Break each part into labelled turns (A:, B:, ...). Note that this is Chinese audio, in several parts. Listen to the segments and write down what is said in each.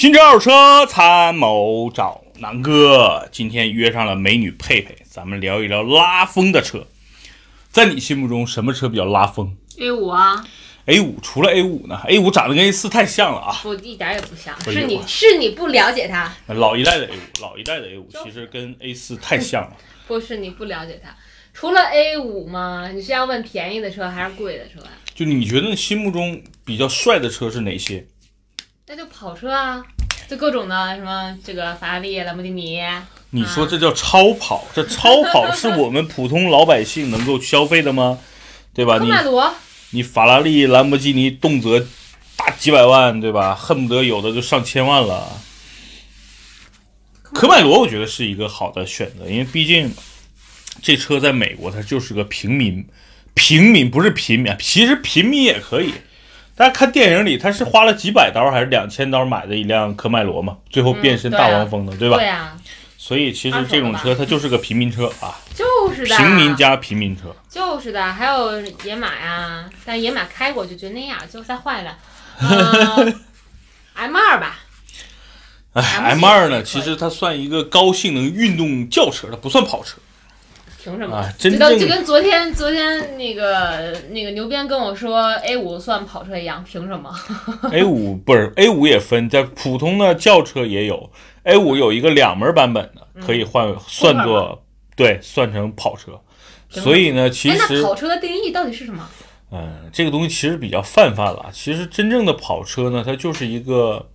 A: 新车二手车参谋找南哥，今天约上了美女佩佩，咱们聊一聊拉风的车。在你心目中，什么车比较拉风
B: A 五啊
A: ，？A 五除了 A 五呢？A 五长得跟 A 四太像了啊！
B: 不一点也不像，
A: 不是
B: 是你是你不了解它，
A: 老一代的 A 五，老一代的 A 五其实跟 A 四太像了。
B: 不是你不了解它。除了 A 五吗？你是要问便宜的车还是贵的车呀？
A: 就你觉得心目中比较帅的车是哪些？
B: 那就跑车啊，就各种的什么这个法拉利、兰博基尼，
A: 你说这叫超跑？这超跑是我们普通老百姓能够消费的吗？对吧？你，你法拉利、兰博基尼动辄大几百万，对吧？恨不得有的就上千万了。科迈罗我觉得是一个好的选择，因为毕竟这车在美国它就是个平民，平民不是平民，其实平民也可以。大家看电影里，他是花了几百刀还是两千刀买的一辆科迈罗嘛，最后变身大黄蜂的，对吧？
B: 对啊，
A: 所以其实这种车它就是个平民车啊，
B: 就是的，
A: 平民加平民车。
B: 就是的，还有野马呀，但野马开过就觉得那样，就再换一辆，呃 M 二吧，
A: 哎 M，M 二呢，其实它算一个高性能运动轿车，它不算跑车。
B: 凭什么？
A: 啊真
B: 就跟
A: 正
B: 就跟昨天昨天那个那个牛鞭跟我说 A 五算跑车一样，凭什么
A: ？A 五不是 A 五也分，在普通的轿车也有 A 五有一个两门版本的，可以换算作对算成跑车。所以呢，其实
B: 跑车的定义到底是什么？
A: 嗯，这个东西其实比较泛泛了。其实真正的跑车呢，它就是一个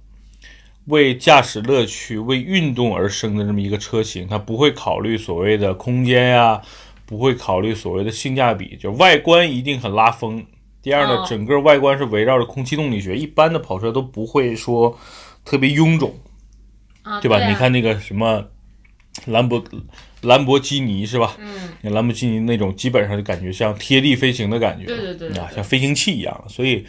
A: 为驾驶乐趣、为运动而生的这么一个车型，它不会考虑所谓的空间呀，不会考虑所谓的性价比，就外观一定很拉风。第二呢，
B: 哦
A: 整个外观是围绕着空气动力学，一般的跑车都不会说特别臃肿，
B: 啊，
A: 对吧？
B: 啊
A: 你，看那个什么兰博兰博基尼是吧？
B: 嗯，
A: 兰博基尼那种基本上就感觉像贴地飞行的感觉，
B: 对对对对
A: 啊，像飞行器一样。所以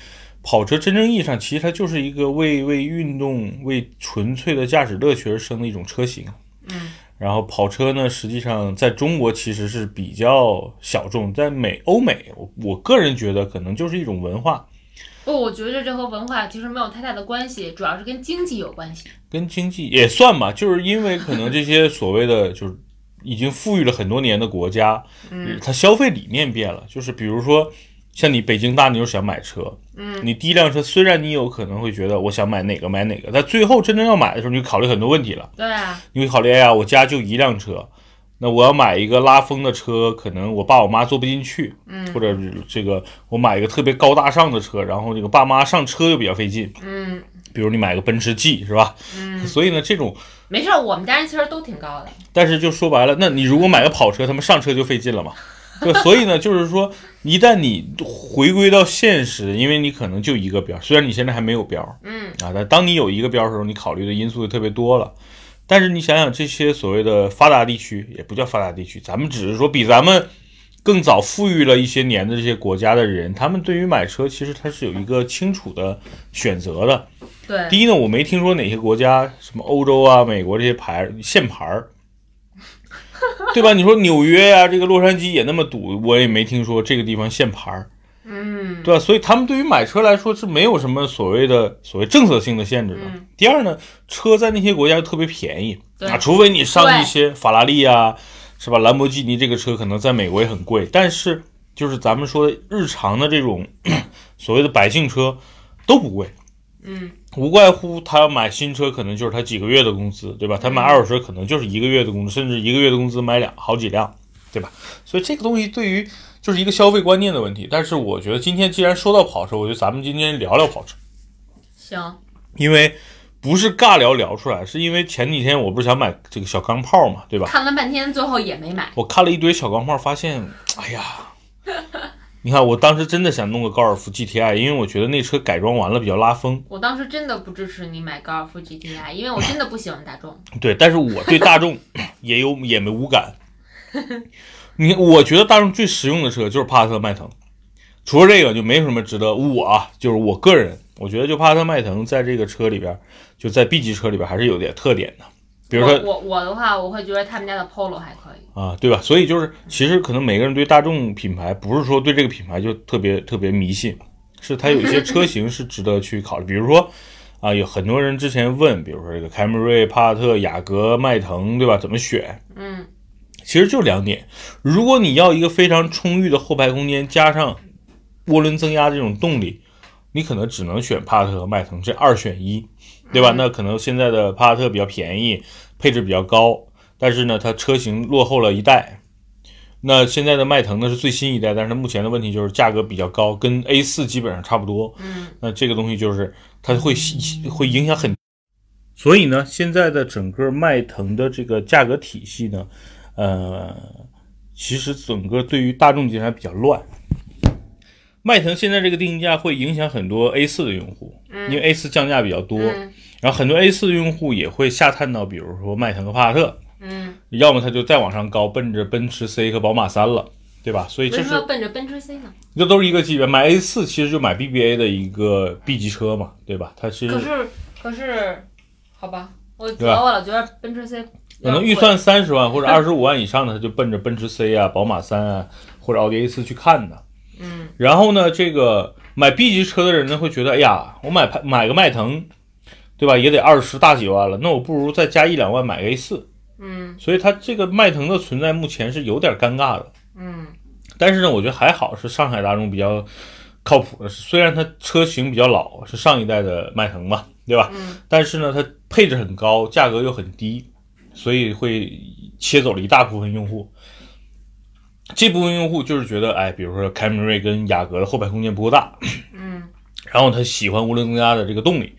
A: 跑车真正意义上其实它就是一个为为运动、为纯粹的驾驶乐趣而生的一种车型。
B: 嗯，
A: 然后跑车呢，实际上在中国其实是比较小众，在美欧美，我我个人觉得可能就是一种文化，
B: 不，我觉得这和文化其实没有太大的关系，主要是跟经济有关系。
A: 跟经济也算吧，就是因为可能这些所谓的就是已经富裕了很多年的国家，
B: 嗯，
A: 它消费理念变了，就是比如说像你北京大妞想买车，
B: 嗯，
A: 你第一辆车虽然你有可能会觉得我想买哪个买哪个，但最后真正要买的时候，你就考虑很多问题了，
B: 对啊，
A: 你会考虑，哎呀，我家就一辆车。那我要买一个拉风的车，可能我爸我妈坐不进去，
B: 嗯
A: 或者这个我买一个特别高大上的车，然后这个爸妈上车又比较费劲，
B: 嗯
A: 比如你买个奔驰 G 是吧？
B: 嗯，
A: 所以呢，这种
B: 没事儿，我们家人其实都挺高的。
A: 但是就说白了，那你如果买个跑车，他们上车就费劲了嘛。对，所以呢，就是说，一旦你回归到现实，因为你可能就一个标，虽然你现在还没有标
B: 嗯
A: 啊，但当你有一个标的时候，你考虑的因素就特别多了。但是你想想，这些所谓的发达地区，也不叫发达地区，咱们只是说比咱们更早富裕了一些年的这些国家的人，他们对于买车其实他是有一个清楚的选择的。
B: 对，
A: 第一呢，我没听说哪些国家，什么欧洲啊、美国这些牌儿限牌儿，对吧？你说纽约呀、这个洛杉矶也那么堵，我也没听说这个地方限牌儿，
B: 嗯
A: 对吧？所以他们对于买车来说是没有什么所谓的所谓政策性的限制的。
B: 嗯
A: 第二呢，车在那些国家特别便宜
B: 对
A: 啊，除非你上一些法拉利啊，是吧？兰博基尼这个车可能在美国也很贵，但是就是咱们说的日常的这种 所谓的百姓车都不贵。
B: 嗯
A: 无怪乎他要买新车，可能就是他几个月的工资，对吧？他买二手车可能就是一个月的工资，甚至一个月的工资买两好几辆，对吧？所以这个东西对于就是一个消费观念的问题。但是我觉得今天既然说到跑车，我觉得咱们今天聊聊跑车，
B: 行，
A: 因为不是尬聊聊出来，是因为前几天我不是想买这个小钢炮嘛，对吧？
B: 看了半天，最后也没买。
A: 我看了一堆小钢炮，发现，哎呀，你看我当时真的想弄个高尔夫 GTI，因为我觉得那车改装完了比较拉风。
B: 我当时真的不支持你买高尔夫 GTI，因为我真的不喜欢大众。
A: 对，但是我对大众 也有也没无感。你我觉得大众最实用的车就是帕萨特迈腾，除了这个就没什么值得我啊，就是我个人，我觉得就帕萨特迈腾在这个车里边，就在 B 级车里边还是有点特点的，比如说
B: 我我我的话，我会觉得他们家的 Polo 还可以。
A: 啊，对吧？所以就是其实可能每个人对大众品牌不是说对这个品牌就特别特别迷信，是它有一些车型是值得去考虑，比如说。啊，有很多人之前问，比如说这个凯美瑞、帕萨特、雅阁、迈腾，对吧？怎么选？
B: 嗯
A: 其实就两点，如果你要一个非常充裕的后排空间，加上涡轮增压这种动力，你可能只能选帕萨特和迈腾这二选一，对吧？那可能现在的帕萨特比较便宜，配置比较高，但是呢，它车型落后了一代。那现在的迈腾呢是最新一代，但是它目前的问题就是价格比较高，跟 A 4基本上差不多。
B: 嗯
A: 那这个东西就是它会会影响很，所以呢，现在的整个迈腾的这个价格体系呢，呃，其实整个对于大众集团比较乱。迈腾现在这个定价会影响很多 A 四的用户，因为 A 四降价比较多，
B: 嗯
A: 然后很多 A 四的用户也会下探到，比如说迈腾和帕萨特，
B: 嗯，
A: 要么他就再往上高，奔着奔驰 C 和宝马三了，对吧？所以
B: 为
A: 这是
B: 什么要奔着奔驰 C 呢？
A: 这都是一个级别，买 A 四其实就买 BBA 的一个 B 级车嘛，对吧？它其实
B: 可是可是，好吧，我我老觉得奔驰 C
A: 可能预算三十万或者二十五万以上的，他就奔着奔驰 C 啊、宝马三啊或者奥迪 A 四去看的。
B: 嗯
A: 然后呢，这个买 B 级车的人呢，会觉得，哎呀，我买买个迈腾，对吧，也得二十大几万了，那我不如再加一两万买个 A 四
B: 嗯
A: 所以它这个迈腾的存在目前是有点尴尬的。
B: 嗯
A: 但是呢，我觉得还好，是上海大众比较靠谱的。虽然它车型比较老，是上一代的迈腾嘛，对吧？
B: 嗯
A: 但是呢，它配置很高，价格又很低，所以会切走了一大部分用户。这部分用户就是觉得，哎，比如说凯美瑞跟雅阁的后排空间不够大，
B: 嗯
A: 然后他喜欢涡轮增压的这个动力，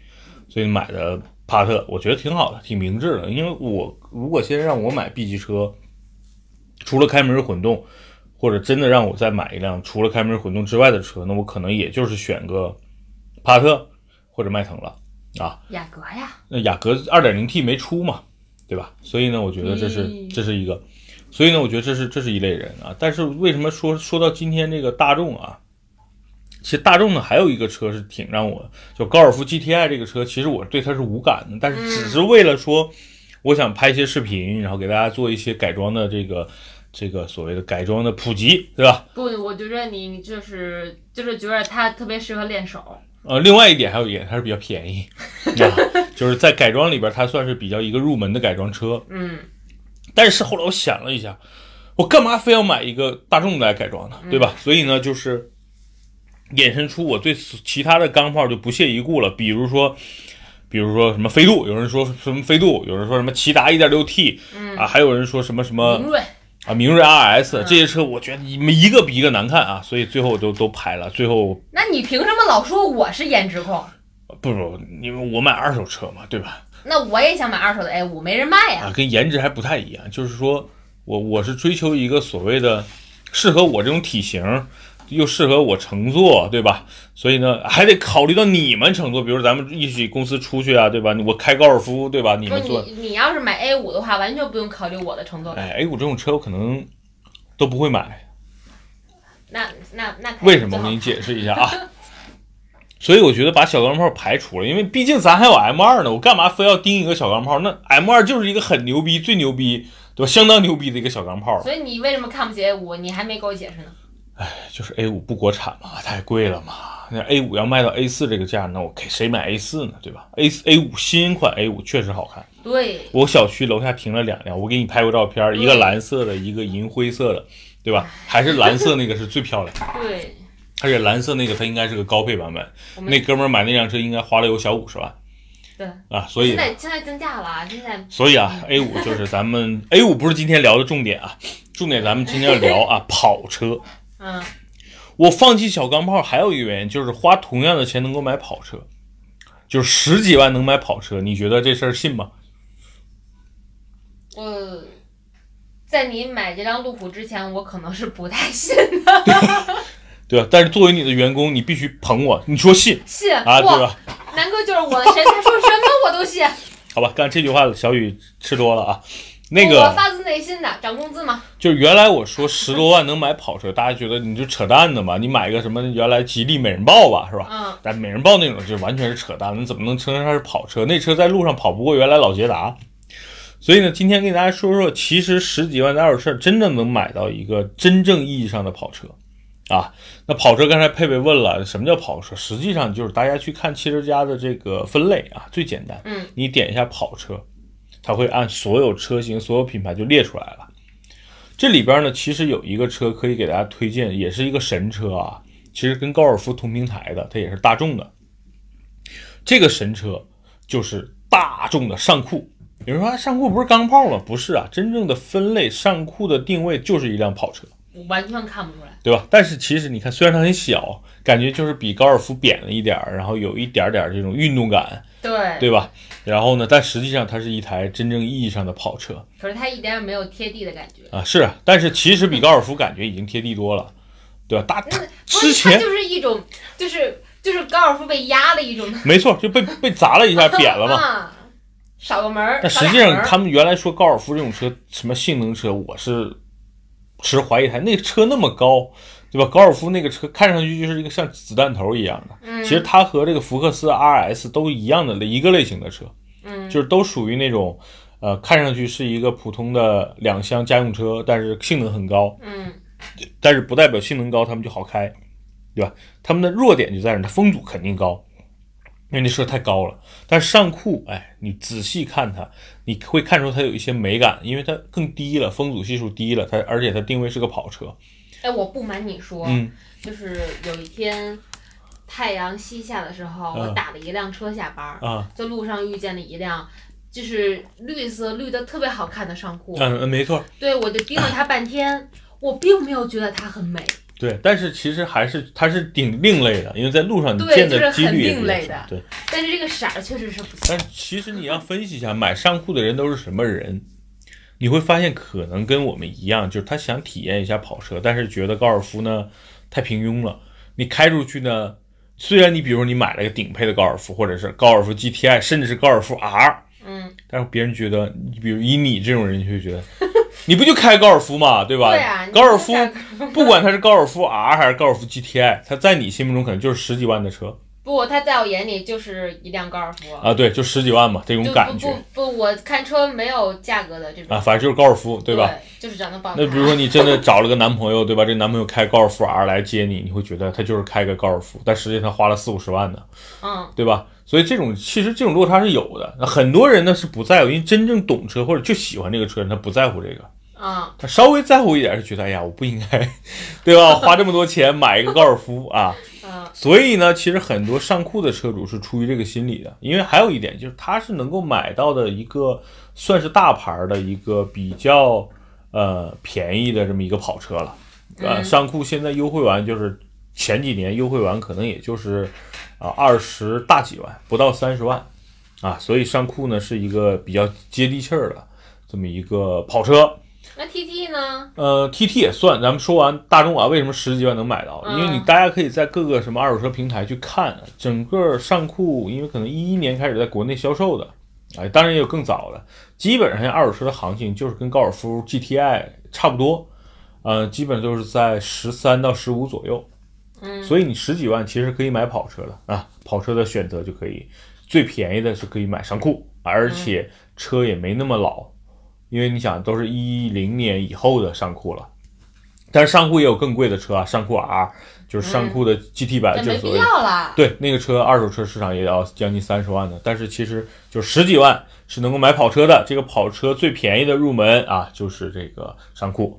A: 所以买的帕萨特，我觉得挺好的，挺明智的。因为我如果现在让我买 B 级车，除了凯美瑞混动，或者真的让我再买一辆除了凯美瑞混动之外的车，那我可能也就是选个帕萨特或者迈腾了啊。
B: 雅阁呀，
A: 那雅阁 2.0T 没出嘛，对吧？所以呢，我觉得这是
B: 嗯
A: 这是一个，所以呢，我觉得这是这是一类人啊。但是为什么说说到今天这个大众啊？其实大众呢还有一个车是挺让我，就高尔夫 GTI 这个车，其实我对它是无感的，但是只是为了说，我想拍一些视频，然后给大家做一些改装的这个这个所谓的改装的普及，对吧？
B: 不，我觉得你你就是就是觉得它特别适合练手。
A: 呃，另外一点还有一点，它是比较便宜，啊，就是在改装里边，它算是比较一个入门的改装车。
B: 嗯
A: 但是后来我想了一下，我干嘛非要买一个大众来改装呢？对吧？所以呢，就是衍生出我对其他的钢炮就不屑一顾了。比如说，比如说什么飞度，有人说什么飞度，有人说什么骐达 1.6T，
B: 嗯，
A: 啊，还有人说什么什么
B: 明锐，
A: 啊明锐 RS 这些车，我觉得你们一个比一个难看啊，所以最后我都都排了。最后
B: 那你凭什么老说我是颜值控？
A: 不不，因为我买二手车嘛，对吧？
B: 那我也想买二手的 A 五，没人卖呀。
A: 啊，跟颜值还不太一样，就是说我我是追求一个所谓的适合我这种体型，又适合我乘坐，对吧？所以呢，还得考虑到你们乘坐，比如咱们一起公司出去啊，对吧？我开高尔夫，对吧？你们坐，
B: 你你要是买 A 五的话，完全不用考虑我的乘坐感。
A: 哎，A 五这种车我可能都不会买，
B: 那那那
A: 为什么？我给你解释一下啊。所以我觉得把小钢炮排除了，因为毕竟咱还有 M 二呢，我干嘛非要盯一个小钢炮？那 M 二就是一个很牛逼、最牛逼，对吧？相当牛逼的一个小钢炮。
B: 所以你为什么看不起 A 五？你还没给我解释呢。
A: 哎就是 A 五不国产嘛，太贵了嘛。那 A 五要卖到 A 四这个价，那我给谁买 A 四呢？对吧？A A 五新款 A 五确实好看，
B: 对，
A: 我小区楼下停了两辆，我给你拍过照片，一个蓝色的，一个银灰色的，对吧？还是蓝色那个是最漂亮，
B: 对，
A: 而且蓝色那个它应该是个高配版本。那哥们儿买那辆车应该花了有小五十万
B: 对，
A: 啊，所以
B: 现在现在增价了啊，现在
A: 所以啊，A 五就是咱们 A 五不是今天聊的重点啊，重点咱们今天要聊啊跑车。
B: 嗯，
A: 我放弃小钢炮还有一个原因，就是花同样的钱能够买跑车，就是十几万能买跑车，你觉得这事儿信吗？
B: 我在你买这辆路虎之前，我可能是不太信的，
A: 对吧？但是作为你的员工，你必须捧我，你说信
B: 信
A: 啊，对，吧？
B: 南哥就是我的神，他说什么我都信。
A: 好吧，刚才这句话小雨吃多了啊。那
B: 我
A: 个
B: 发自内心的涨工资嘛，
A: 就是原来我说十多万能买跑车，大家觉得你就扯淡的嘛，你买个什么原来吉利美人豹吧，是吧？
B: 嗯，
A: 但美人豹那种就完全是扯淡，那怎么能称得上是跑车？那车在路上跑不过原来老捷达。所以呢，今天跟大家说说，其实十几万的二手车真的能买到一个真正意义上的跑车，啊。那跑车刚才佩佩问了，什么叫跑车？实际上就是大家去看汽车家的这个分类啊，最简单，
B: 嗯，
A: 你点一下跑车，它会按所有车型、所有品牌就列出来了。这里边呢，其实有一个车可以给大家推荐，也是一个神车啊。其实跟高尔夫同平台的，它也是大众的。这个神车就是大众的尚酷。有人说啊尚酷不是钢炮吗？不是啊，真正的分类尚酷的定位就是一辆跑车，
B: 我完全看不出来。
A: 对吧？但是其实你看，虽然它很小，感觉就是比高尔夫扁了一点儿，然后有一点点这种运动感，
B: 对，
A: 对吧？然后呢，但实际上它是一台真正意义上的跑车
B: 可是它一点也没有贴地的感觉。
A: 啊，是啊，但是其实比高尔夫感觉已经贴地多了，对吧？大
B: 不
A: 之前
B: 就是一种，就是就是高尔夫被压了一种，
A: 没错，就被被砸了一下，扁了嘛。
B: 啊，少个门儿。
A: 但实际上，他们原来说高尔夫这种车什么性能车，我是持怀疑态。那个车那么高，对吧？高尔夫那个车看上去就是一个像子弹头一样的。
B: 嗯
A: 其实它和这个福克斯 RS 都一样的一个类型的车，
B: 嗯
A: 就是都属于那种呃看上去是一个普通的两厢家用车，但是性能很高，
B: 嗯
A: 但是不代表性能高他们就好开，对吧？他们的弱点就在于它风阻肯定高，因为那车太高了。但是上库，哎，你仔细看它，你会看出它有一些美感，因为它更低了，风阻系数低了，它而且它定位是个跑车，
B: 哎，我不瞒你说，
A: 嗯
B: 就是有一天太阳西下的时候，
A: 嗯
B: 我打了一辆车下班儿，
A: 啊，
B: 在路上遇见了一辆。就是绿色绿的特别好看的上库，
A: 嗯嗯，没错，
B: 对我就盯了它半天，我并没有觉得它很美，
A: 对。但是其实还是它是挺另类的，因为在路上你见的几率也比较
B: 另类的
A: 对。
B: 但是这个色儿确实是不错。
A: 但其实你要分析一下，买上库的人都是什么人，你会发现可能跟我们一样，就是他想体验一下跑车，但是觉得高尔夫呢太平庸了。你开出去呢，虽然你比如你买了一个顶配的高尔夫，或者是高尔夫 GTI，甚至是高尔夫 R，
B: 嗯，
A: 但是别人觉得，你比如以你这种人就会觉得，你不就开高尔夫嘛，对吧？
B: 对啊，
A: 高尔夫不管它是高尔夫 R 还是高尔夫 GTI，它在你心目中可能就是十几万的车
B: 不，它在我眼里就是一辆高尔夫，
A: 啊，对，就十几万嘛，这种感觉。
B: 不不不，我看车没有价格的这种
A: 啊，反正就是高尔夫，对吧？？
B: 就是长得棒。
A: 那比如说你真的找了个男朋友，对吧？这男朋友开高尔夫 R 来接你，你会觉得他就是开个高尔夫，但实际上他花了四五十万呢，
B: 嗯，
A: 对吧？所以这种其实这种落差是有的。那很多人呢是不在乎，因为真正懂车或者就喜欢这个车，他不在乎这个，
B: 嗯，
A: 他稍微在乎一点就觉得，哎呀，我不应该，对吧？花这么多钱买一个高尔夫啊，
B: 嗯，
A: 所以呢，其实很多上库的车主是出于这个心理的，因为还有一点就是他是能够买到的一个算是大牌的一个比较呃便宜的这么一个跑车了。呃，
B: 嗯
A: 上库现在优惠完就是前几年优惠完可能也就是啊二十大几万，不到三十万啊，所以上库呢是一个比较接地气儿的这么一个跑车。
B: 那 T T 呢？
A: 呃，T T 也算。咱们说完大众啊，为什么十几万能买到？因为你
B: 嗯
A: 大家可以在各个什么二手车平台去看，整个尚酷，因为可能一一年开始在国内销售的，哎，当然也有更早的。基本上二手车的行情就是跟高尔夫 GTI 差不多，呃，基本都是在十三到十五左右。
B: 嗯，
A: 所以你十几万其实可以买跑车的啊，跑车的选择就可以，最便宜的是可以买尚酷，而且车也没那么老，因为你想都是一零年以后的尚酷了，但是尚酷也有更贵的车啊，尚酷 R 就是尚酷的 GT 版，就是所谓。对那个车二手车市场也要将近三十万的，但是其实就十几万是能够买跑车的，这个跑车最便宜的入门啊就是这个上库。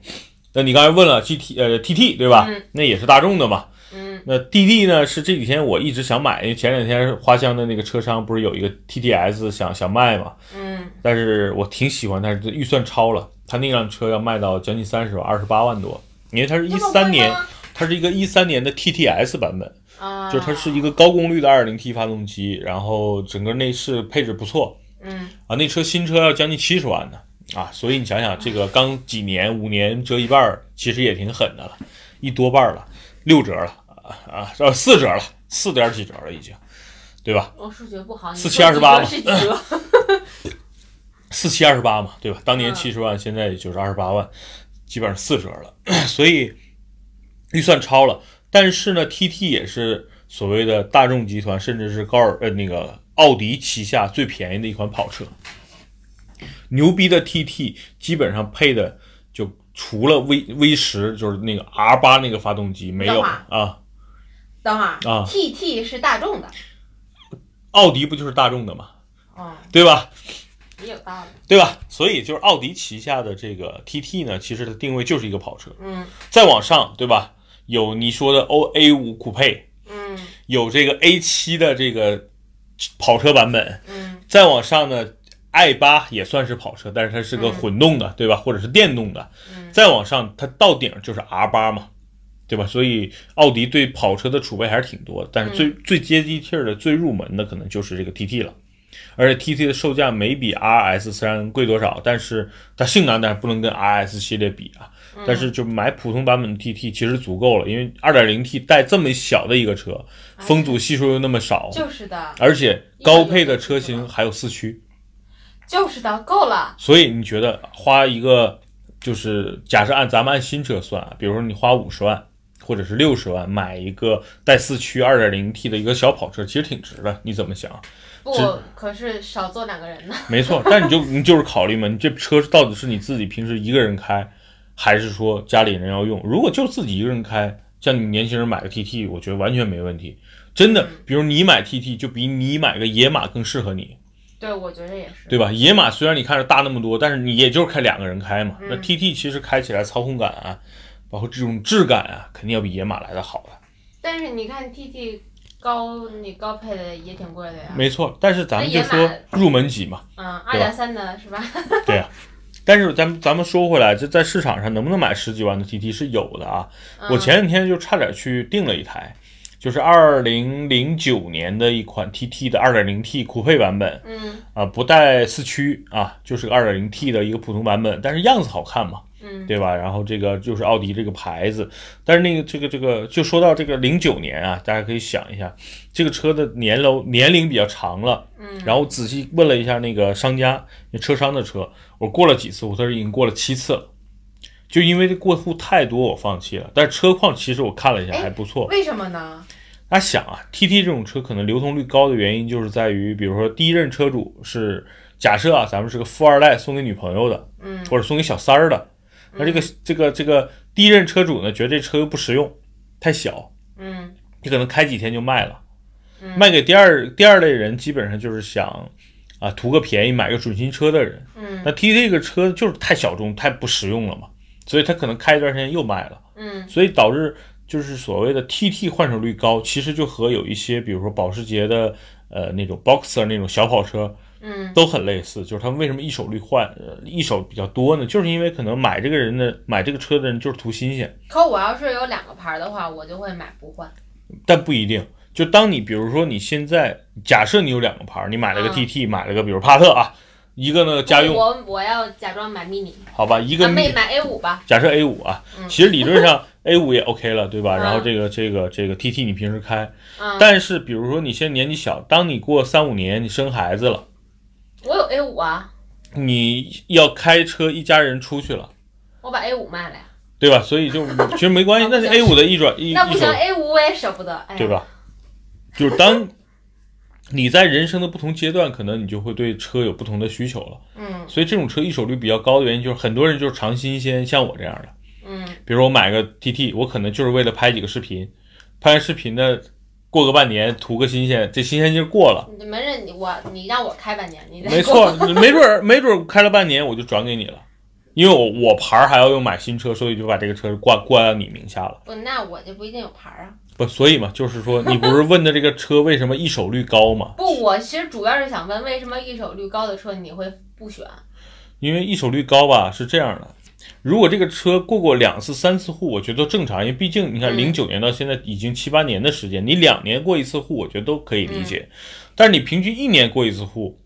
A: 那你刚才问了 GT 呃 TT 对吧？
B: 嗯
A: 那也是大众的嘛。
B: 嗯。
A: 那 DD 呢是这几天我一直想买，因为前两天花乡的那个车商不是有一个 TTS 想想卖嘛，
B: 嗯。
A: 但是我挺喜欢，但是预算超了，他那辆车要卖到将近三十万，二十八万多，因为它是一三年，它是一个一三年的 TTS 版本，
B: 啊，
A: 就是它是一个高功率的 2.0T 发动机，然后整个内饰配置不错
B: 嗯。
A: 啊，那车新车要将近七十万呢啊，所以你想想这个刚几年五年折一半儿，其实也挺狠的了，一多半儿了，六折了啊啊，呃四折了，四点几折了已经，对吧？
B: 我数学不好，
A: 四七二十八
B: 几折是几折？
A: 四七二十八嘛，对吧？当年
B: 嗯
A: 七十万，现在也就是二十八万，基本上四折了，所以预算超了。但是呢，TT 也是所谓的大众集团，甚至是高尔呃那个奥迪旗下最便宜的一款跑车。牛逼的 TT 基本上配的就除了 V V 十就是那个 R 八那个发动机没有啊，
B: 等会儿
A: 啊
B: ，TT 是大众的，
A: 奥迪不就是大众的吗，
B: 哦，
A: 对吧？
B: 也有道理。
A: 对吧？所以就是奥迪旗下的这个 TT 呢，其实它定位就是一个跑车。
B: 嗯
A: 再往上，对吧？有你说的 O A 五酷配，
B: 嗯
A: 有这个 A 七的这个跑车版本，
B: 嗯
A: 再往上呢，i 八也算是跑车，但是它是个
B: 嗯
A: 混动的，对吧？或者是电动的。
B: 嗯
A: 再往上，它到顶就是 R 八嘛，对吧？所以奥迪对跑车的储备还是挺多的，但是最、最接地气儿的、最入门的可能就是这个 TT 了。而且 TT 的售价没比 RS 虽然贵多少，但是它性能当然不能跟 RS 系列比啊。但是就买普通版本的 TT 其实足够了，因为 2.0T 带这么小的一个车，风阻系数又那么少，
B: 就是的，
A: 而且高配的车型还有四驱，
B: 就是的，够了。
A: 所以你觉得花一个就是假设按咱们按新车算啊，比如说你花五十万或者是六十万买一个带四驱二点零 T 的一个小跑车，其实挺值的。你怎么想？
B: 不，可是少坐两个人呢。
A: 没错，但你就你就是考虑嘛，你这车到底是你自己平时一个人开，还是说家里人要用？如果就自己一个人开，像你年轻人买个 TT，我觉得完全没问题。真的，比如你买 TT，就比你买个野马更适合你。
B: 对，我觉得也是。
A: 对吧？野马虽然你看着大那么多，但是你也就是开两个人开嘛。那
B: 嗯
A: TT 其实开起来操控感啊，包括这种质感啊，肯定要比野马来的好的。
B: 但是你看 TT 高，你高配的也挺贵的呀。
A: 没错，但是咱们就说入门级嘛，
B: 嗯，二点三的是吧？
A: 对呀、但是咱们咱们说回来，这在市场上能不能买十几万的 TT 是有的啊。
B: 嗯
A: 我前几天就差点去订了一台，就是二零零九年的一款 TT 的二点零 T 酷配版本。
B: 嗯。
A: 啊，不带四驱啊，就是个二点零 T 的一个普通版本，但是样子好看嘛。
B: 嗯。
A: 对吧？然后这个就是奥迪这个牌子，但是那个这个这个就说到这个零九年啊，大家可以想一下，这个车的年楼年龄比较长了，
B: 嗯，
A: 然后仔细问了一下那个商家，那车商的车，我过了几次户，他说已经过了七次了，就因为这过户太多，我放弃了。但是车况其实我看了一下
B: 哎
A: 还不错。
B: 为什么呢？
A: 大家想啊，TT 这种车可能流通率高的原因就是在于，比如说第一任车主是假设啊，咱们是个富二代送给女朋友的，
B: 嗯
A: 或者送给小三儿的。那这个这个这个第一任车主呢，觉得这车又不实用，太小，
B: 嗯
A: 你可能开几天就卖了。
B: 嗯
A: 卖给第二第二类人，基本上就是想啊图个便宜买个准新车的人。
B: 嗯
A: 那 T 这个车就是太小众、太不实用了嘛，所以他可能开一段时间又卖了，
B: 嗯
A: 所以导致就是所谓的 TT 换手率高，其实就和有一些比如说保时捷的呃那种 Boxer 那种小跑车
B: 嗯
A: 都很类似，就是他们为什么一手率换呃一手比较多呢？就是因为可能买这个人的买这个车的人就是图新鲜，
B: 可我要是有两个牌儿的话，我就会买不换。
A: 但不一定。就当你比如说你现在假设你有两个牌儿，你买了个
B: 嗯
A: TT，、买了个比如帕特啊，一个呢家用
B: 我我要假装买 mini，
A: 好吧，一个
B: 啊
A: ，mini
B: 没买 A 五吧？
A: 假设 A 五啊，
B: 嗯
A: 其实理论上 A 五也 OK 了，对吧？
B: 嗯
A: 然后这个这个这个 TT 你平时开，
B: 嗯，
A: 但是比如说你现在年纪小，当你过三五年你生孩子了，
B: 我有 A 五啊，
A: 你要开车一家人出去了，
B: 我把 A 五卖了呀。
A: 对吧？所以就 其实没关系，那是 A 五的一转一
B: 那不行，，A 五我也舍不得，哎，
A: 对？吧？就是当你在人生的不同阶段，可能你就会对车有不同的需求了。
B: 嗯
A: 所以这种车一手率比较高的原因，就是很多人就是尝新鲜，像我这样的。
B: 嗯
A: 比如我买个 TT，我可能就是为了拍几个视频，拍完视频呢，过个半年图个新鲜，这新鲜劲儿过了，
B: 你没人，我你让我开半年，你再
A: 没错，没准儿没准儿开了半年我就转给你了，因为我我牌儿还要用买新车，所以就把这个车挂挂到你名下了。
B: 不，那我就不一定有牌儿啊。
A: 不，所以嘛，就是说你不是问的这个车为什么一手率高吗？
B: 不，我其实主要是想问，为什么一手率高的车你会不选？
A: 因为一手率高吧是这样的，如果这个车过过两次、三次户，我觉得都正常，因为毕竟你看
B: 嗯
A: 零九年到现在已经七八年的时间，你两年过一次户，我觉得都可以理解。但是你平均一年过一次户，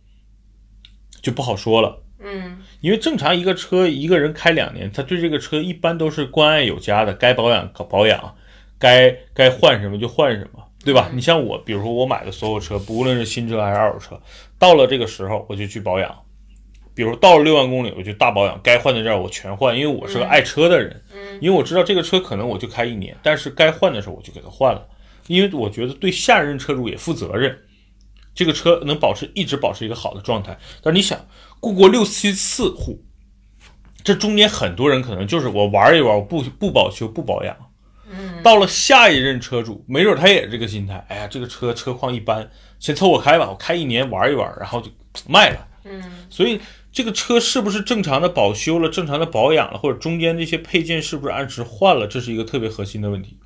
A: 就不好说了。
B: 嗯
A: 因为正常一个车一个人开两年，他对这个车一般都是关爱有加的，该保养搞保养，该该换什么就换什么，对吧？
B: 嗯。
A: 你像我，比如说我买的所有车，不论是新车还是二手车，到了这个时候我就去保养，比如到了六万公里我就大保养，该换的件儿我全换，因为我是个
B: 嗯。
A: 爱车的人，
B: 嗯。
A: 因为我知道这个车可能我就开一年，但是该换的时候我就给它换了，因为我觉得对下任车主也负责任。这个车能保持一直保持一个好的状态，但是你想过过六七次户，这中间很多人可能就是我玩一玩，我不不保修不保养，
B: 嗯，
A: 到了下一任车主，没准他也是这个心态，哎呀，这个车车况一般，先凑合开吧，我开一年玩一玩，然后就 卖了。
B: 嗯，
A: 所以这个车是不是正常的保修了，正常的保养了，或者中间这些配件是不是按时换了，这是一个特别核心的问题。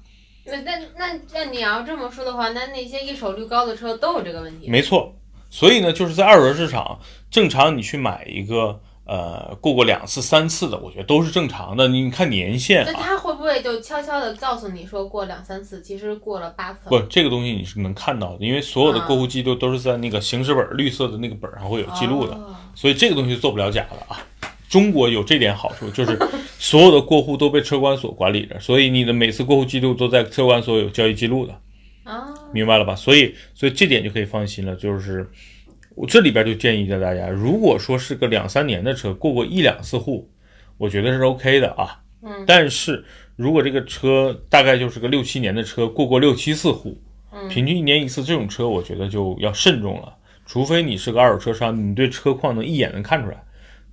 B: 那那那那你要这么说的话，那那些一手率高的车都有这个问题。
A: 没错，所以呢，就是在二手车市场，正常你去买一个。呃，过过两次、三次的，我觉得都是正常的。你看年限，
B: 那他会不会就悄悄的告诉你说过两三次，其实过了八次？
A: 不，这个东西你是能看到的，因为所有的过户记录都是在那个行驶本绿色的那个本上会有记录的，所以这个东西做不了假的啊。中国有这点好处，就是所有的过户都被车管所管理着，所以你的每次过户记录都在车管所有交易记录的，
B: 啊，
A: 明白了吧？所以，所以这点就可以放心了，就是。我这里边就建议着大家，如果说是个两三年的车，过过一两次户，我觉得是 OK 的啊。
B: 嗯。
A: 但是如果这个车大概就是个六七年的车，过过六七次户，平均一年一次这种车，我觉得就要慎重了。除非你是个二手车商，你对车况能一眼能看出来。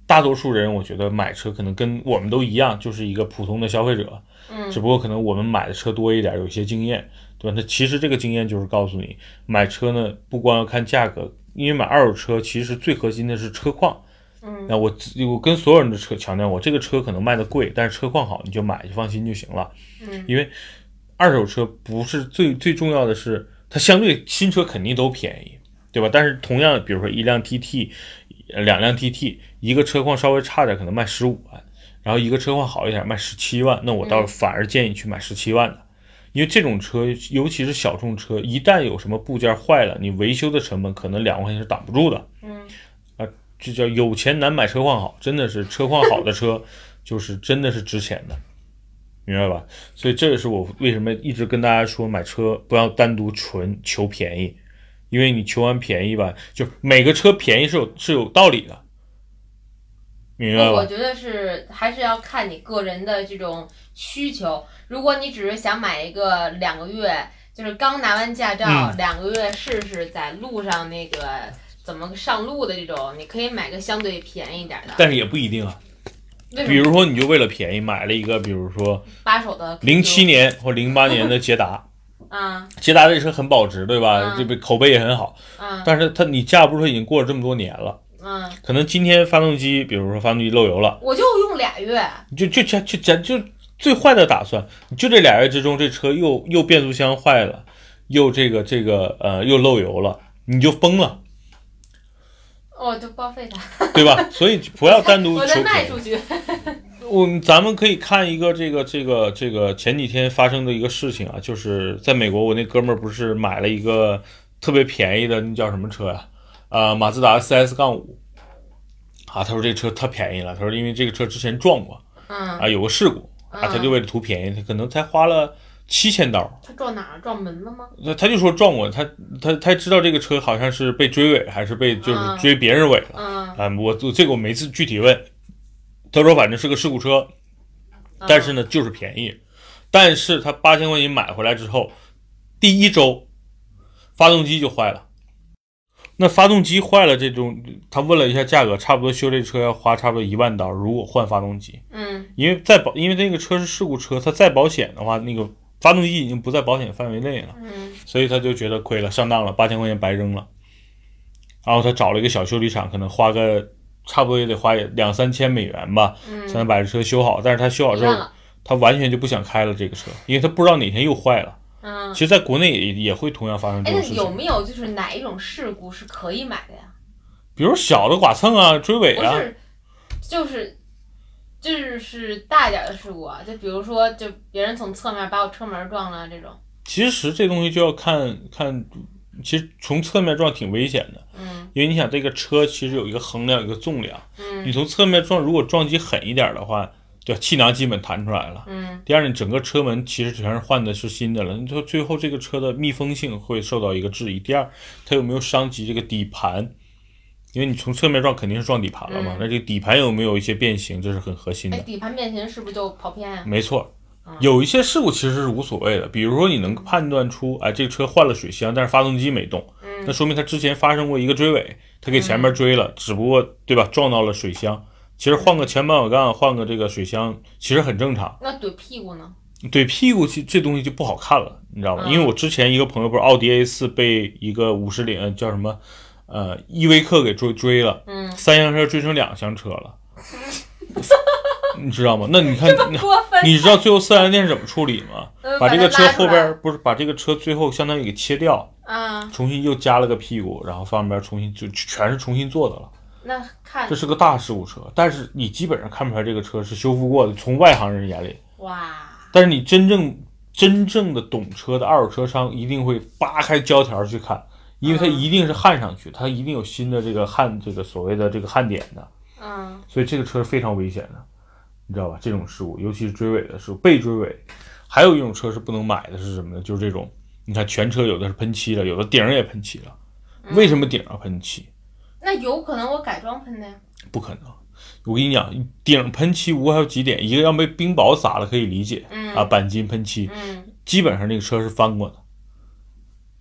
A: 大多数人，我觉得买车可能跟我们都一样，就是一个普通的消费者。
B: 嗯。
A: 只不过可能我们买的车多一点，有一些经验，对吧？那其实这个经验就是告诉你，买车呢不光要看价格。因为买二手车，其实最核心的是车况。
B: 嗯，
A: 那我我跟所有人的车强调，我这个车可能卖的贵，但是车况好，你就买就放心就行了。
B: 嗯，
A: 因为二手车不是最最重要的是，它相对新车肯定都便宜，对吧？但是同样，比如说一辆 TT，两辆 TT，一个车况稍微差点可能卖十五万，然后一个车况好一点卖十七万，那我倒反而建议去买十七万的。因为这种车，尤其是小众车，一旦有什么部件坏了，你维修的成本可能两万块钱是挡不住的。
B: 嗯，
A: 啊，这叫有钱难买车况好，真的是车况好的车，就是真的是值钱的，明白吧？所以这也是我为什么一直跟大家说，买车不要单独纯求便宜，因为你求完便宜吧，就每个车便宜是有是有道理的。明白
B: 我觉得是还是要看你个人的这种需求。如果你只是想买一个两个月，就是刚拿完驾照两个月试试在路上那个怎么上路的这种，你可以买个相对便宜点的。
A: 但是也不一定啊。比如说，你就为了便宜买了一个，比如说
B: 八手的
A: 零七年或零八年的捷达。
B: 啊。
A: 捷达这车很保值，对吧？这个口碑也很好。
B: 嗯。
A: 但是它你架不住它已经过了这么多年了。
B: 嗯，
A: 可能今天发动机，比如说发动机漏油了，
B: 我就用俩月，
A: 就就就就就最坏的打算，就这俩月之中，这车又又变速箱坏了，又这个这个呃又漏油了，你就崩了，
B: 哦，就报废它，
A: 对吧？所以不要单独
B: 我再卖出去。
A: 我咱们可以看一个这个这个这个前几天发生的一个事情啊，就是在美国，我那哥们儿不是买了一个特别便宜的，那叫什么车呀？啊，马自达 CS 杠五，啊，他说这车太便宜了，他说因为这个车之前撞过，
B: 嗯，
A: 啊有个事故，啊，他就为了图便宜，他可能才花了七千刀。
B: 他撞哪儿？撞门了吗？
A: 那他就说撞过，他他他知道这个车好像是被追尾，还是被就是追别人尾了。
B: 嗯，
A: 啊，我我这个我没次具体问，他说反正是个事故车，但是呢就是便宜，但是他八千块钱买回来之后，第一周发动机就坏了。那发动机坏了，这种他问了一下价格，差不多修这车要花差不多一万刀。如果换发动机，
B: 嗯，
A: 因为再保，因为那个车是事故车，它再保险的话，那个发动机已经不在保险范围内了，
B: 嗯，
A: 所以他就觉得亏了，上当了，八千块钱白扔了。然后他找了一个小修理厂，可能花个差不多也得花两三千美元吧，才能把这车修好。但是他修好之后，他完全就不想开了这个车，因为他不知道哪天又坏了。
B: 嗯，
A: 其实，在国内也也会同样发生这种事情。
B: 有没有就是哪一种事故是可以买的呀？
A: 比如小的剐蹭啊、追尾
B: 啊。就是，就是就是大一点的事故啊，就比如说，就别人从侧面把我车门撞了这种。
A: 其实这东西就要看看，其实从侧面撞挺危险的。
B: 嗯。
A: 因为你想，这个车其实有一个横梁，有一个纵梁。
B: 嗯。
A: 你从侧面撞，如果撞击狠一点的话。对，气囊基本弹出来了。
B: 嗯。
A: 第二，呢整个车门其实全是换的是新的了。你说最后这个车的密封性会受到一个质疑。第二，它有没有伤及这个底盘？因为你从侧面撞肯定是撞底盘了嘛。那这个底盘有没有一些变形？这是很核心的。
B: 底盘变形是不是就跑偏呀？
A: 没错，有一些事故其实是无所谓的。比如说你能判断出，哎，这个车换了水箱，但是发动机没动，那说明它之前发生过一个追尾，它给前面追了，只不过对吧撞到了水箱。其实换个前保险杠，换个这个水箱，其实很正常。
B: 那怼屁股呢？
A: 怼屁股其这东西就不好看了，你知道吗？
B: 嗯
A: 因为我之前一个朋友不是奥迪 A 四被一个五十铃呃叫什么呃依维柯给追追了，
B: 嗯，
A: 三厢车追成两厢车了，你知道吗？那你看？你知道最后四 S 店是怎么处理吗？
B: 呃
A: 把这个车后边不是把这个车最后相当于给切掉，
B: 嗯，
A: 重新又加了个屁股，然后上边重新就全是重新做的了。
B: 那看
A: 这是个大事故车，但是你基本上看不出来这个车是修复过的，从外行人眼里。
B: 哇，
A: 但是你真正真正的懂车的二手车商一定会扒开胶条去看，因为它
B: 嗯
A: 一定是焊上去，它一定有新的这个焊这个所谓的这个焊点的，
B: 嗯
A: 所以这个车是非常危险的，你知道吧？这种事故，尤其是追尾的时候，被追尾，还有一种车是不能买的是什么呢？就是这种，你看全车有的是喷漆了，有的顶儿也喷漆了，为什么顶要喷漆？
B: 那有可能我改装喷的呀。
A: 不可能。我跟你讲，顶喷漆无还有几点，一个要被冰雹砸了可以理解，
B: 嗯
A: 啊，钣金喷漆，
B: 嗯，
A: 基本上那个车是翻过的，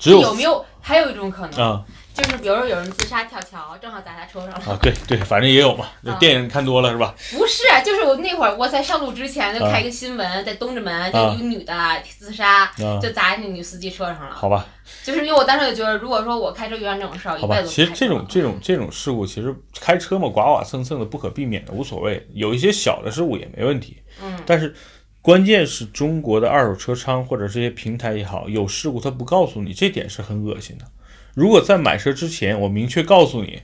A: 只有
B: 有没有还有一种可能，
A: 啊。
B: 就是比如说有人自杀跳桥，正好砸他车上。了。
A: 啊，对对，反正也有嘛，这
B: 啊。
A: 电影看多了是吧？
B: 不是，就是我那会儿我在上路之前就看一个新闻，在东直门就有一个女的自杀，
A: 啊，
B: 就砸那女司机车上了。
A: 好吧，
B: 就是因为我当时就觉得，如果说我开车遇上这种事儿，一辈子
A: 其实这种这种这种事故，其实开车嘛，刮刮蹭蹭的不可避免的，无所谓。有一些小的事故也没问题，
B: 嗯。
A: 但是关键是中国的二手车商或者这些平台也好，有事故他不告诉你，这点是很恶心的。如果在买车之前，我明确告诉你，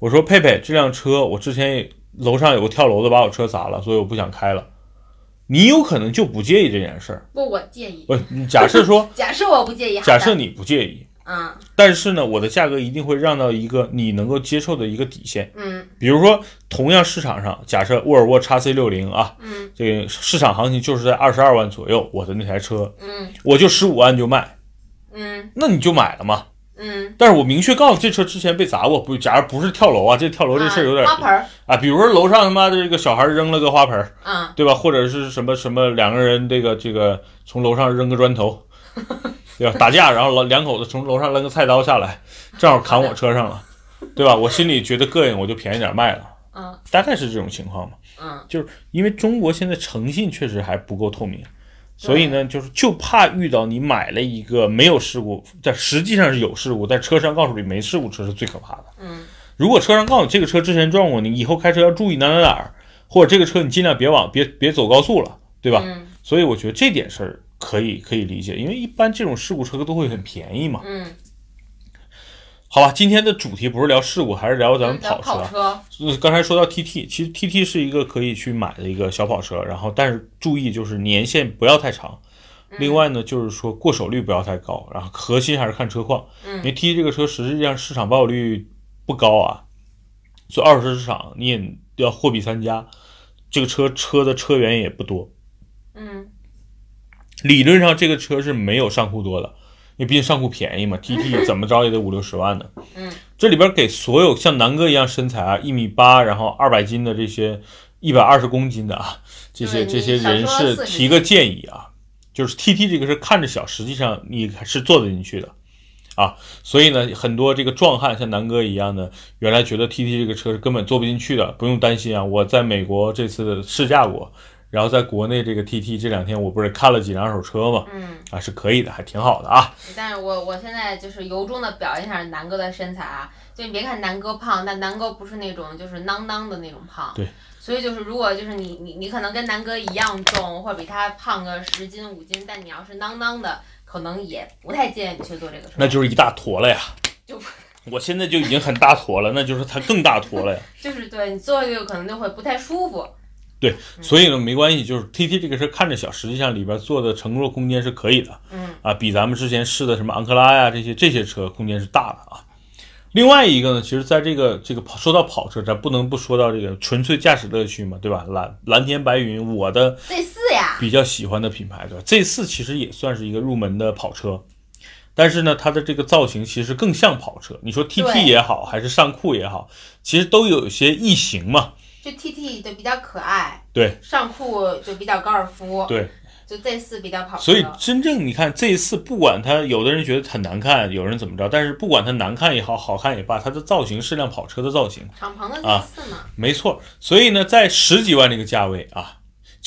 A: 我说佩佩，这辆车我之前楼上有个跳楼的把我车砸了，所以我不想开了，你有可能就不介意这件事儿。
B: 不，我介意。
A: 不，你假设说，
B: 假设我不介意，
A: 假设你不介意，
B: 嗯。
A: 但是呢，我的价格一定会让到一个你能够接受的一个底线。
B: 嗯。
A: 比如说，同样市场上，假设沃尔沃 x C 六零啊，
B: 嗯。
A: 这个市场行情就是在二十二万左右，我的那台车
B: 嗯。
A: 我就十五万就卖，
B: 嗯。
A: 那你就买了嘛。
B: 嗯，
A: 但是我明确告诉你，这车之前被砸过，不，假如不是跳楼啊，这跳楼这事儿有点
B: 啊花盆儿，
A: 啊，比如说楼上他妈的这个小孩扔了个花盆儿，
B: 嗯。
A: 对吧？或者是什么什么两个人这个这个从楼上扔个砖头，对吧？打架，然后老两口子从楼上扔个菜刀下来，正好砍我车上了，对吧？我心里觉得膈应，我就便宜点卖了，
B: 嗯
A: 大概是这种情况嘛。
B: 嗯
A: 就是因为中国现在诚信确实还不够透明，所以呢，就是就怕遇到你买了一个没有事故，但实际上是有事故，但车上告诉你没事故车是最可怕的。
B: 嗯
A: 如果车上告诉你这个车之前撞过，你以后开车要注意哪哪哪儿，或者这个车你尽量别往别别走高速了，对吧？
B: 嗯
A: 所以我觉得这点事儿可以可以理解，因为一般这种事故车都会很便宜嘛。
B: 嗯，
A: 好吧，今天的主题不是聊事故，还是聊咱们跑车。
B: 跑车，
A: 呃，刚才说到 TT，其实 TT 是一个可以去买的一个小跑车，然后但是注意就是年限不要太长，另外呢就是说过手率不要太高，然后核心还是看车况，因为
B: 嗯
A: TT 这个车实际上市场保有率不高啊，所以二手车市场你也要货比三家，这个车车的车源也不多，
B: 嗯
A: 理论上这个车是没有上酷多的，因为毕竟上酷便宜嘛，TT 怎么着也得五六十万呢。
B: 嗯
A: 这里边给所有像南哥一样身材啊，一米八，然后二百斤的这些一百二十公斤的啊，这些这些人
B: 少说40
A: 士提个建议啊，就是 TT 这个是看着小，实际上你是坐得进去的啊，所以呢，很多这个壮汉像南哥一样的，原来觉得 TT 这个车是根本坐不进去的，不用担心啊，我在美国这次试驾过。然后在国内这个 TT 这两天我不是看了几辆二手车嘛，
B: 嗯，
A: 啊是可以的，还挺好的啊。
B: 但是我我现在就是由衷的表扬一下南哥的身材啊，就你别看南哥胖，但南哥不是那种就是囊囊的那种胖。
A: 对。
B: 所以就是，如果就是你你你可能跟南哥一样重，或者比他胖个十斤五斤，但你要是囊囊的，可能也不太建议你去做这个车。
A: 那就是一大坨了呀。
B: 就
A: 我现在就已经很大坨了，那就是他更大坨了呀。
B: 就是对你坐这个可能就会不太舒服。
A: 对，所以呢没关系，就是 TT 这个车看着小，实际上里边做的乘坐空间是可以的
B: 嗯
A: 啊，比咱们之前试的什么昂克拉呀这些这些车空间是大的啊。另外一个呢，其实在这个这个说到跑车，咱不能不说到这个纯粹驾驶乐趣嘛，对吧？蓝蓝天白云，我的
B: Z 四呀，
A: 比较喜欢的品牌，对吧？Z 四其实也算是一个入门的跑车，但是呢，它的这个造型其实更像跑车。你说 TT 也好，还是尚酷也好，其实都有一些异形嘛。
B: 就 TT 就比较可爱，
A: 对
B: 上酷就比较高尔夫。
A: 对，
B: 就这四比较跑车。
A: 所以真正你看 Z 四，不管它有的人觉得很难看，有人怎么着，但是不管它难看也好，好看也罢，它的造型是辆跑车的造型，
B: 敞篷的
A: 啊
B: Z 四嘛，
A: 没错。所以呢，在十几万这个价位啊，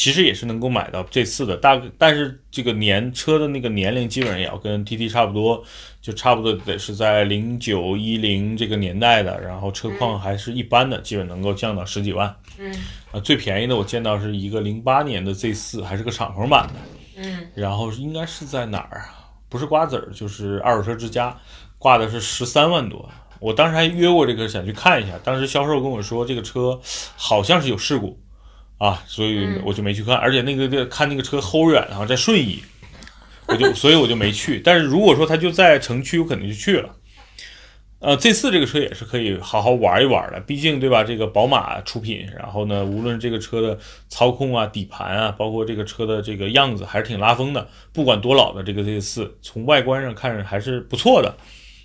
A: 其实也是能够买到这四的。大但是这个年车的那个年龄基本上也要跟 TT 差不多，就差不多得是在零九一零这个年代的，然后车况还是一般的，基本能够降到十几万。
B: 嗯
A: 啊，最便宜的我见到是一个零八年的 Z 四，还是个敞篷版的。
B: 嗯
A: 然后应该是在哪儿啊？不是瓜子儿，就是二手车之家，挂的是十三万多。我当时还约过这个想去看一下，当时销售跟我说这个车好像是有事故啊，所以
B: 嗯
A: 我就没去看。而且那个这看那个车齁远，好像在顺义，我就所以我就没去。但是如果说它就在城区，我肯定就去了。呃，Z 四这个车也是可以好好玩一玩的，毕竟对吧？这个宝马出品，然后呢，无论这个车的操控啊、底盘啊，包括这个车的这个样子，还是挺拉风的。不管多老的这个 Z 四，从外观上看还是不错的，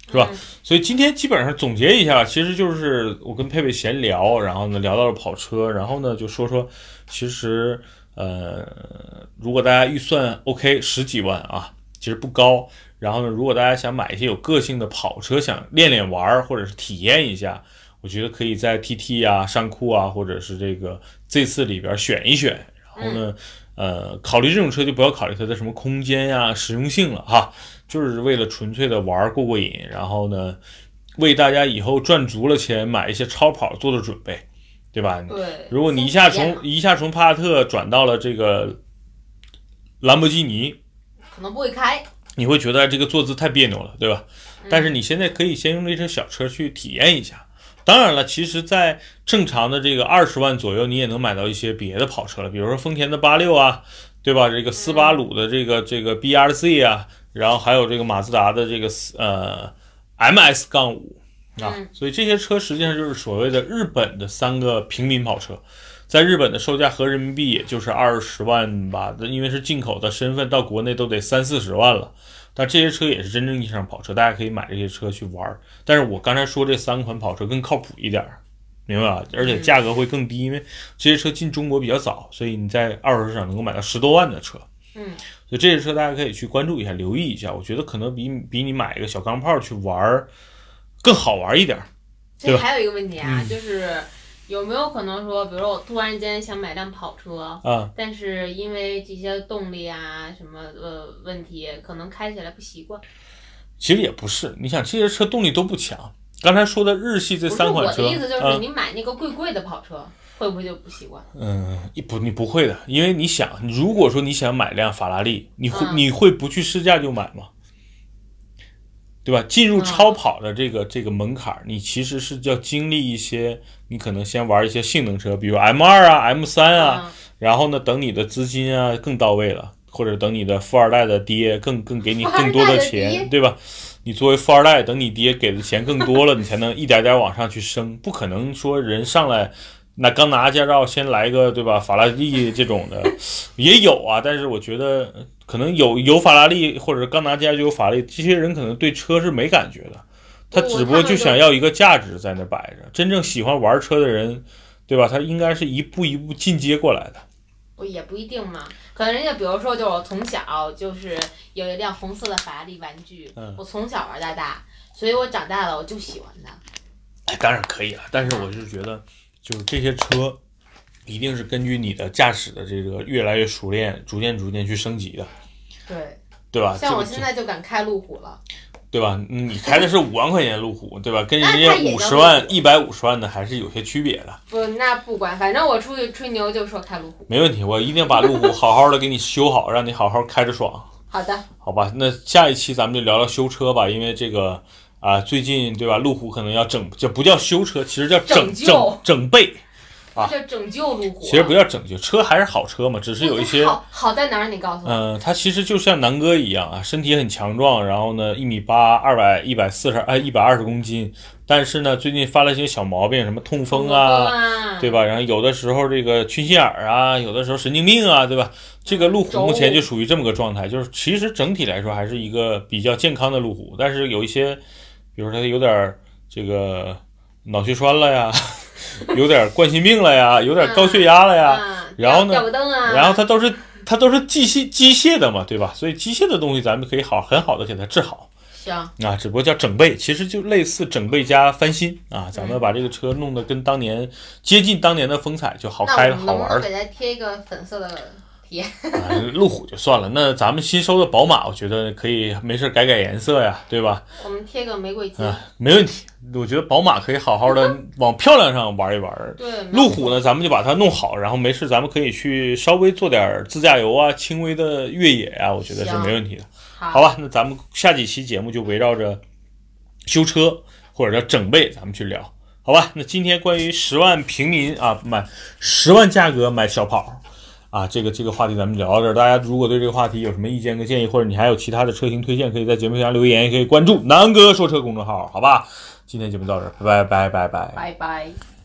A: 是吧？
B: 嗯
A: 所以今天基本上总结一下，其实就是我跟佩佩闲聊，然后呢聊到了跑车，然后呢就说说，其实呃，如果大家预算 OK 十几万啊，其实不高。然后呢，如果大家想买一些有个性的跑车，想练练玩儿或者是体验一下，我觉得可以在 TT 啊、尚酷啊，或者是这个 Z 四里边选一选。然后呢，呃，考虑这种车就不要考虑它的什么空间呀、实用性了哈，就是为了纯粹的玩儿过过瘾。然后呢，为大家以后赚足了钱买一些超跑做做准备，对吧？
B: 对。
A: 如果你一下从一下从帕萨特转到了这个兰博基尼，
B: 可能不会开，
A: 你会觉得这个坐姿太别扭了，对吧？
B: 嗯
A: 但是你现在可以先用这车小车去体验一下。当然了，其实，在正常的这个二十万左右，你也能买到一些别的跑车了，比如说丰田的八六啊，对吧？这个斯巴鲁的这个这个 BRZ 啊，然后还有这个马自达的这个呃 MS 杠五啊
B: 嗯，
A: 所以这些车实际上就是所谓的日本的三个平民跑车。在日本的售价合人民币也就是二十万吧，因为是进口的身份，到国内都得三四十万了。但这些车也是真正意义上跑车，大家可以买这些车去玩。但是我刚才说这三款跑车更靠谱一点，明白吧？而且价格会更低，因为这些车进中国比较早，所以你在二手市场能够买到十多万的车。
B: 嗯，
A: 所以这些车大家可以去关注一下，留意一下。我觉得可能比比你买一个小钢炮去玩儿更好玩一点儿。对
B: 还有一个问题啊，
A: 嗯
B: 就是有没有可能说，比如说我突然间想买辆跑车，
A: 啊，
B: 但是因为这些动力啊什么呃问题，可能开起来不习惯。
A: 其实也不是，你想这些车动力都不强。刚才说的日系这三款车，
B: 我的意思，就是
A: 啊
B: 你买那个贵贵的跑车，会不会就不习惯？
A: 嗯，你不，你不会的，因为你想，如果说你想买辆法拉利，你会、
B: 嗯
A: 你会不去试驾就买吗？对吧？进入
B: 嗯
A: 超跑的这个、这个门槛儿，你其实是要经历一些，你可能先玩一些性能车，比如 M 二啊、M 三啊，
B: 嗯
A: 然后呢，等你的资金啊更到位了，或者等你的富二代的爹更更给你更多
B: 的
A: 钱，
B: 爹
A: 对吧？你作为富二代，等你爹给的钱更多了，你才能一点点往上去升。不可能说人上来那刚拿驾照先来个对吧？法拉利 这种的也有啊，但是我觉得呃可能有有法拉利或者刚拿驾照就有法拉利，这些人可能对车是没感觉的，他只不过就想要一个价值在那摆着。真正喜欢玩车的人，对吧？他应该是一步一步进阶过来的。
B: 不也不一定嘛，可能人家比如说，就我从小就是有一辆红色的法拉利玩具，
A: 嗯
B: 我从小玩到大，所以我长大了我就喜欢它。
A: 哎，当然可以了，但是我是觉得，就是这些车一定是根据你的驾驶的这个越来越熟练，逐渐逐渐去升级的，
B: 对，
A: 对吧？
B: 像我现在就敢开路虎了。
A: 对吧？嗯你开的是五万块钱的路虎，对吧？跟人家五十万、一百五十万的还是有些区别的。
B: 不，那不管，反正我出去吹牛就说开路虎。
A: 没问题，我一定把路虎好好的给你修好，让你好好开着爽，
B: 好的，
A: 好吧？那下一期咱们就聊聊修车吧，因为这个啊、最近对吧？路虎可能要整，这不叫修车，其实叫整整整备。啊
B: 叫拯救路虎啊。
A: 其实不叫拯救，车还是好车嘛，只是有一些
B: 好好在哪儿？你告诉我。
A: 嗯，他其实就像南哥一样啊，身体很强壮，然后呢，一米八，二百一百四十，哎，一百二十公斤，但是呢，最近发了一些小毛病，什么痛风啊，
B: 啊，
A: 对吧？然后有的时候这个缺心眼儿啊，有的时候神经病啊，对吧？这个路虎目前就属于这么个状态，就是其实整体来说还是一个比较健康的路虎，但是有一些，比如说他有点儿这个脑血栓了呀，有点儿冠心病了呀，有点儿高血压了呀，
B: 啊，
A: 然后呢然后他都是他都是机械机械的嘛，对吧？所以机械的东西咱们可以好很好的给它治好
B: 行，
A: 啊，只不过叫整备，其实就类似整备加翻新啊，咱们把这个车弄得跟当年接近当年的风采，就好开好玩了。
B: 能不能给它贴一个粉色的
A: 路虎就算了，那咱们新收的宝马，我觉得可以没事改改颜色呀，对吧？
B: 我们贴个玫瑰金。
A: 啊，没问题。我觉得宝马可以好好的 往漂亮上玩一玩。
B: 对，
A: 路虎呢，咱们就把它弄好，然后没事咱们可以去稍微做点自驾游啊，轻微的越野啊，我觉得是没问题的。
B: 好，
A: 好吧，那咱们下几期节目就围绕着修车或者叫整备，咱们去聊，好吧？那今天关于十万平民啊买十万价格买小跑啊，这个这个话题咱们聊到这儿。大家如果对这个话题有什么意见跟建议，或者你还有其他的车型推荐，可以在节目下留言，也可以关注南哥说车公众号，好吧？今天节目到这儿，拜拜拜拜。
B: 拜拜。